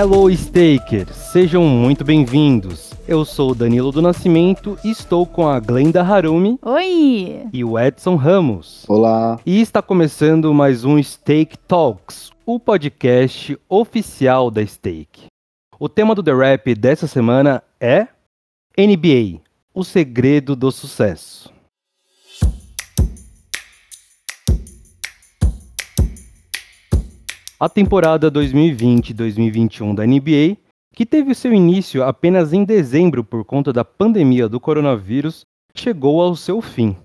Hello Stakers, sejam muito bem-vindos. Eu sou o Danilo do Nascimento e estou com a Glenda Harumi. Oi! E o Edson Ramos. Olá! E está começando mais um Stake Talks, o podcast oficial da Stake. O tema do The Rap dessa semana é NBA, o segredo do sucesso. A temporada 2020-2021 da NBA, que teve seu início apenas em dezembro por conta da pandemia do coronavírus, chegou ao seu fim.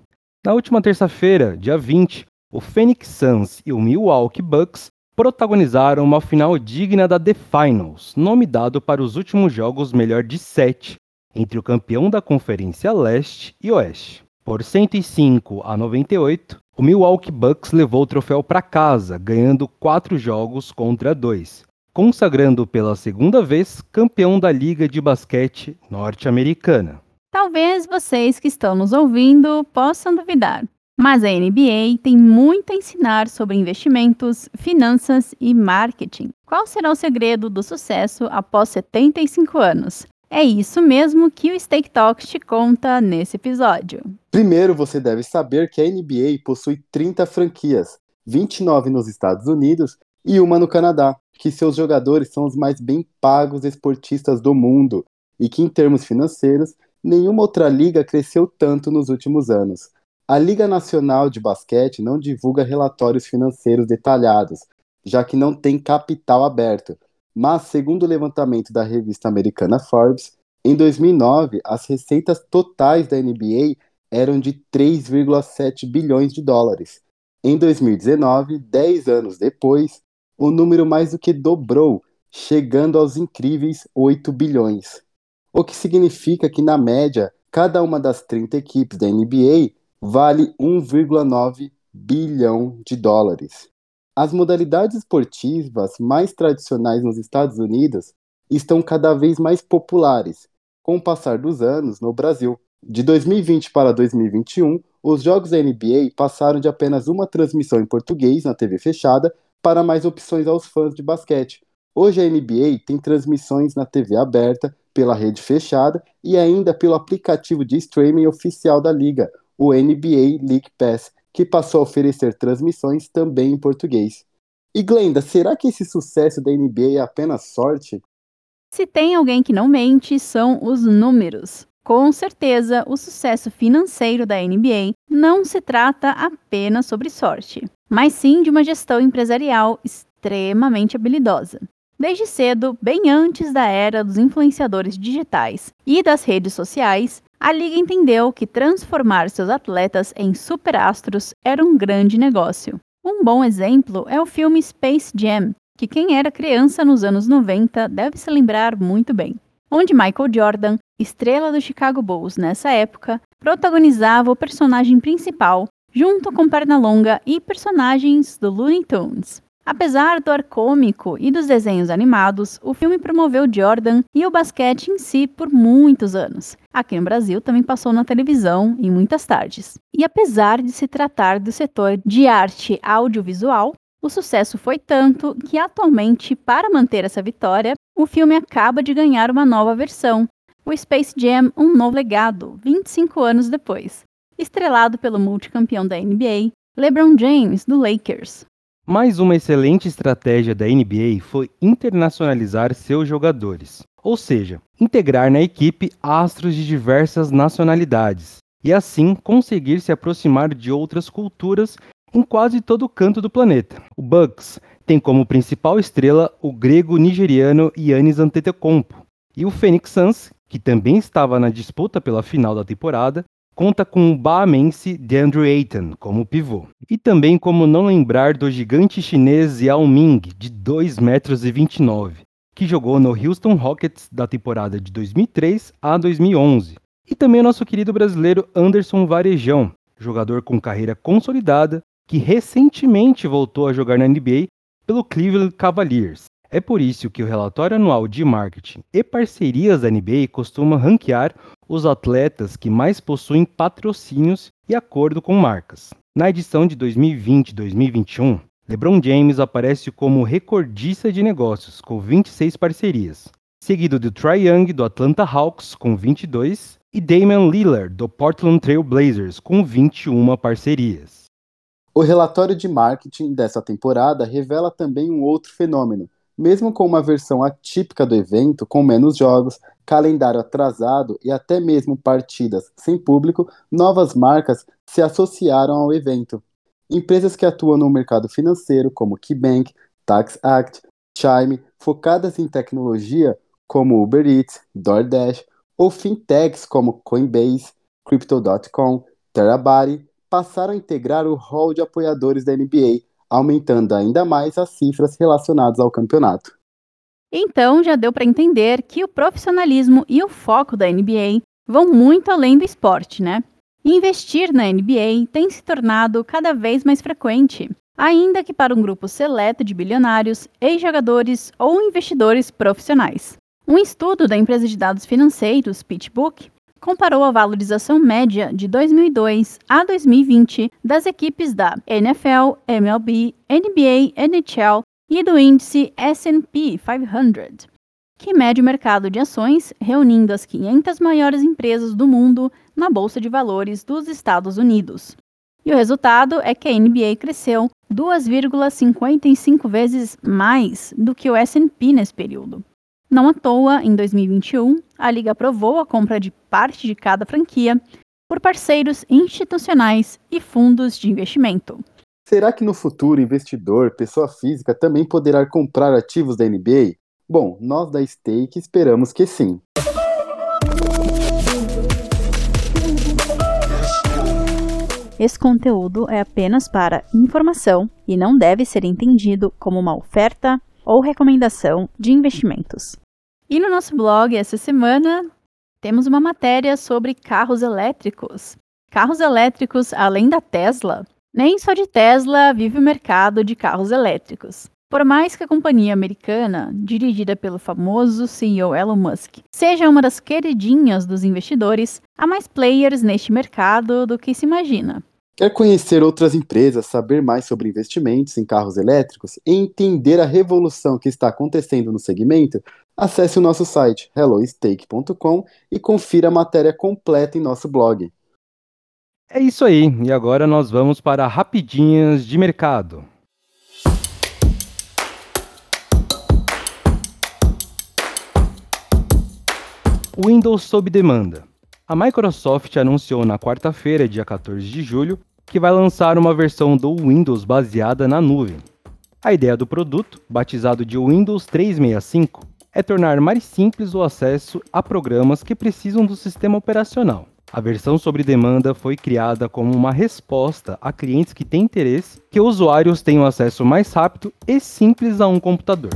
Na última terça-feira, dia 20, o Phoenix Suns e o Milwaukee Bucks protagonizaram uma final digna da The Finals, nome dado para os últimos jogos melhor de sete entre o campeão da Conferência Leste e Oeste. Por 105 a 98, o Milwaukee Bucks levou o troféu para casa, ganhando quatro jogos contra dois, consagrando pela segunda vez campeão da Liga de Basquete Norte-Americana. Talvez vocês que estão nos ouvindo possam duvidar, mas a NBA tem muito a ensinar sobre investimentos, finanças e marketing. Qual será o segredo do sucesso após 75 anos? É isso mesmo que o Stake Talks te conta nesse episódio. Primeiro, você deve saber que a NBA possui 30 franquias, 29 nos Estados Unidos e uma no Canadá, que seus jogadores são os mais bem pagos esportistas do mundo e que, em termos financeiros, nenhuma outra liga cresceu tanto nos últimos anos. A Liga Nacional de Basquete não divulga relatórios financeiros detalhados, já que não tem capital aberto, mas, segundo o levantamento da revista americana Forbes, em 2009, as receitas totais da NBA eram de 3,7 bilhões de dólares. Em 2019, 10 anos depois, o número mais do que dobrou, chegando aos incríveis 8 bilhões. O que significa que, na média, cada uma das 30 equipes da NBA vale 1,9 bilhão de dólares. As modalidades esportivas mais tradicionais nos Estados Unidos estão cada vez mais populares, com o passar dos anos no Brasil. De 2020 para 2021, os jogos da NBA passaram de apenas uma transmissão em português na TV fechada para mais opções aos fãs de basquete. Hoje a NBA tem transmissões na TV aberta, pela rede fechada e ainda pelo aplicativo de streaming oficial da liga, o NBA League Pass, que passou a oferecer transmissões também em português. E Glenda, será que esse sucesso da NBA é apenas sorte? Se tem alguém que não mente, são os números. Com certeza, o sucesso financeiro da NBA não se trata apenas sobre sorte, mas sim de uma gestão empresarial extremamente habilidosa. Desde cedo, bem antes da era dos influenciadores digitais e das redes sociais, a liga entendeu que transformar seus atletas em superastros era um grande negócio. Um bom exemplo é o filme Space Jam, que quem era criança nos anos 90 deve se lembrar muito bem, onde Michael Jordan, estrela do Chicago Bulls nessa época, protagonizava o personagem principal junto com Pernalonga e personagens do Looney Tunes. Apesar do ar cômico e dos desenhos animados, o filme promoveu Jordan e o basquete em si por muitos anos. Aqui no Brasil também passou na televisão em muitas tardes. E apesar de se tratar do setor de arte audiovisual, o sucesso foi tanto que atualmente, para manter essa vitória, o filme acaba de ganhar uma nova versão, o Space Jam Um Novo Legado, 25 anos depois, estrelado pelo multicampeão da NBA, LeBron James, do Lakers. Mais uma excelente estratégia da NBA foi internacionalizar seus jogadores, ou seja, integrar na equipe astros de diversas nacionalidades e assim conseguir se aproximar de outras culturas em quase todo canto do planeta. O Bucks tem como principal estrela o grego-nigeriano Yannis Antetokounmpo e o Phoenix Suns, que também estava na disputa pela final da temporada, conta com o bahamense DeAndre Ayton como pivô. E também como não lembrar do gigante chinês Yao Ming, de 2,29 metros, que jogou no Houston Rockets da temporada de 2003 a 2011. E também o nosso querido brasileiro Anderson Varejão, jogador com carreira consolidada, que recentemente voltou a jogar na NBA pelo Cleveland Cavaliers. É por isso que o relatório anual de marketing e parcerias da NBA costuma ranquear os atletas que mais possuem patrocínios e acordo com marcas. Na edição de 2020-2021, LeBron James aparece como recordista de negócios, com 26 parcerias, seguido de Trae Young do Atlanta Hawks com 22 e Damian Lillard do Portland Trail Blazers com 21 parcerias. O relatório de marketing dessa temporada revela também um outro fenômeno. Mesmo com uma versão atípica do evento, com menos jogos, calendário atrasado e até mesmo partidas sem público, novas marcas se associaram ao evento. Empresas que atuam no mercado financeiro, como KeyBank, Tax Act, Chime, focadas em tecnologia, como Uber Eats, DoorDash, ou fintechs como Coinbase, Crypto.com, Terabody, passaram a integrar o rol de apoiadores da NBA, aumentando ainda mais as cifras relacionadas ao campeonato. Então já deu para entender que o profissionalismo e o foco da NBA vão muito além do esporte, né? Investir na NBA tem se tornado cada vez mais frequente, ainda que para um grupo seleto de bilionários, ex-jogadores ou investidores profissionais. Um estudo da empresa de dados financeiros PitchBook comparou a valorização média de 2002 a 2020 das equipes da NFL, MLB, NBA, NHL e do índice S&P 500, que mede o mercado de ações reunindo as 500 maiores empresas do mundo na bolsa de valores dos Estados Unidos. E o resultado é que a NBA cresceu 2,55 vezes mais do que o S&P nesse período. Não à toa, em 2021, a Liga aprovou a compra de parte de cada franquia por parceiros institucionais e fundos de investimento. Será que no futuro investidor, pessoa física, também poderá comprar ativos da NBA? Bom, nós da Stake esperamos que sim. Esse conteúdo é apenas para informação e não deve ser entendido como uma oferta, ou recomendação de investimentos. E no nosso blog essa semana temos uma matéria sobre carros elétricos. Carros elétricos além da Tesla. Nem só de Tesla vive o mercado de carros elétricos. Por mais que a companhia americana, dirigida pelo famoso CEO Elon Musk, seja uma das queridinhas dos investidores, há mais players neste mercado do que se imagina. Quer conhecer outras empresas, saber mais sobre investimentos em carros elétricos e entender a revolução que está acontecendo no segmento? Acesse o nosso site hellostake.com e confira a matéria completa em nosso blog. É isso aí, e agora nós vamos para rapidinhas de mercado. Windows sob demanda. A Microsoft anunciou na quarta-feira, dia 14 de julho, que vai lançar uma versão do Windows baseada na nuvem. A ideia do produto, batizado de Windows 365, é tornar mais simples o acesso a programas que precisam do sistema operacional. A versão sobre demanda foi criada como uma resposta a clientes que têm interesse que usuários tenham acesso mais rápido e simples a um computador.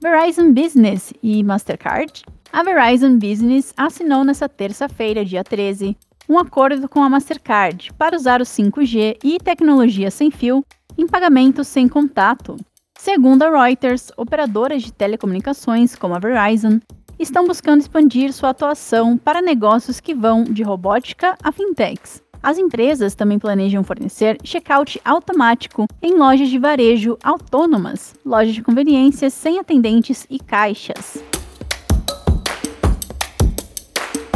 Verizon Business e Mastercard. A Verizon Business assinou nesta terça-feira, dia 13, um acordo com a Mastercard para usar o 5G e tecnologia sem fio em pagamentos sem contato. Segundo a Reuters, operadoras de telecomunicações como a Verizon estão buscando expandir sua atuação para negócios que vão de robótica a fintechs. As empresas também planejam fornecer checkout automático em lojas de varejo autônomas, lojas de conveniência sem atendentes e caixas.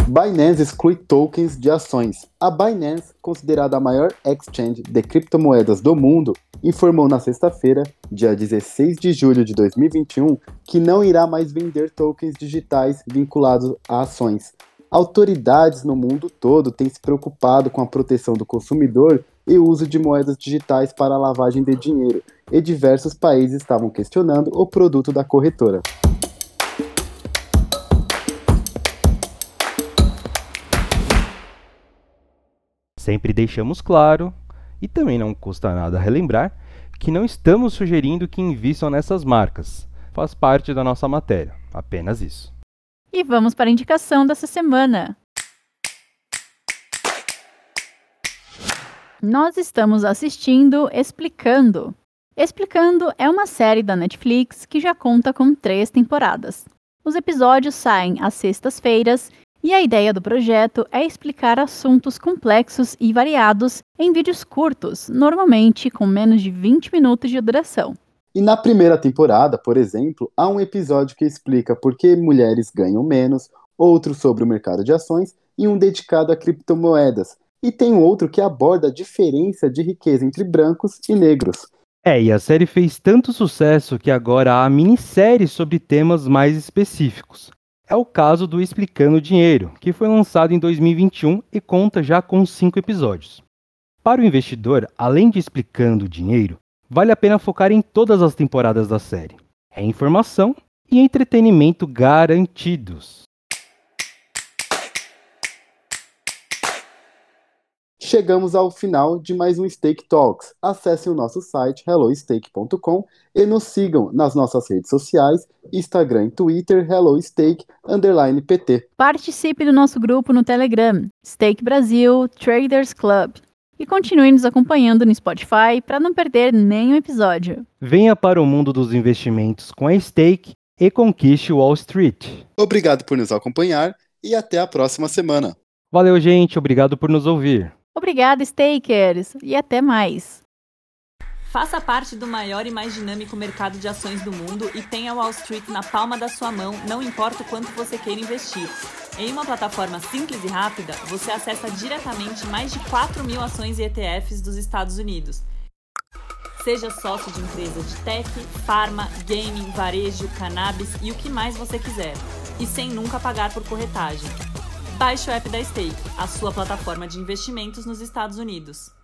Binance exclui tokens de ações. A Binance, considerada a maior exchange de criptomoedas do mundo, informou na sexta-feira, dia 16 de julho de 2021, que não irá mais vender tokens digitais vinculados a ações, Autoridades no mundo todo têm se preocupado com a proteção do consumidor e o uso de moedas digitais para a lavagem de dinheiro, e diversos países estavam questionando o produto da corretora. Sempre deixamos claro, e também não custa nada relembrar, que não estamos sugerindo que invistam nessas marcas. Faz parte da nossa matéria, apenas isso. E vamos para a indicação dessa semana. Nós estamos assistindo Explicando. Explicando é uma série da Netflix que já conta com três temporadas. Os episódios saem às sextas-feiras E a ideia do projeto é explicar assuntos complexos e variados em vídeos curtos, normalmente com menos de 20 minutos de duração. E na primeira temporada, por exemplo, há um episódio que explica por que mulheres ganham menos, outro sobre o mercado de ações e um dedicado a criptomoedas. E tem outro que aborda a diferença de riqueza entre brancos e negros. É, e a série fez tanto sucesso que agora há minisséries sobre temas mais específicos. É o caso do Explicando Dinheiro, que foi lançado em 2021 e conta já com cinco episódios. Para o investidor, além de Explicando Dinheiro, vale a pena focar em todas as temporadas da série. É informação e entretenimento garantidos. Chegamos ao final de mais um Stake Talks. Acesse o nosso site hellostake.com e nos sigam nas nossas redes sociais, Instagram e Twitter, HelloStake, PT. Participe do nosso grupo no Telegram, Stake Brasil Traders Club e continue nos acompanhando no Spotify para não perder nenhum episódio. Venha para o mundo dos investimentos com a Stake e conquiste Wall Street. Obrigado por nos acompanhar e até a próxima semana. Valeu, gente. Obrigado por nos ouvir. Obrigada, Stakers, e até mais. Faça parte do maior e mais dinâmico mercado de ações do mundo e tenha Wall Street na palma da sua mão, não importa o quanto você queira investir. Em uma plataforma simples e rápida, você acessa diretamente mais de 4 mil ações e ETFs dos Estados Unidos. Seja sócio de empresa de tech, farma, gaming, varejo, cannabis e o que mais você quiser. E sem nunca pagar por corretagem. Baixe o app da Stake, a sua plataforma de investimentos nos Estados Unidos.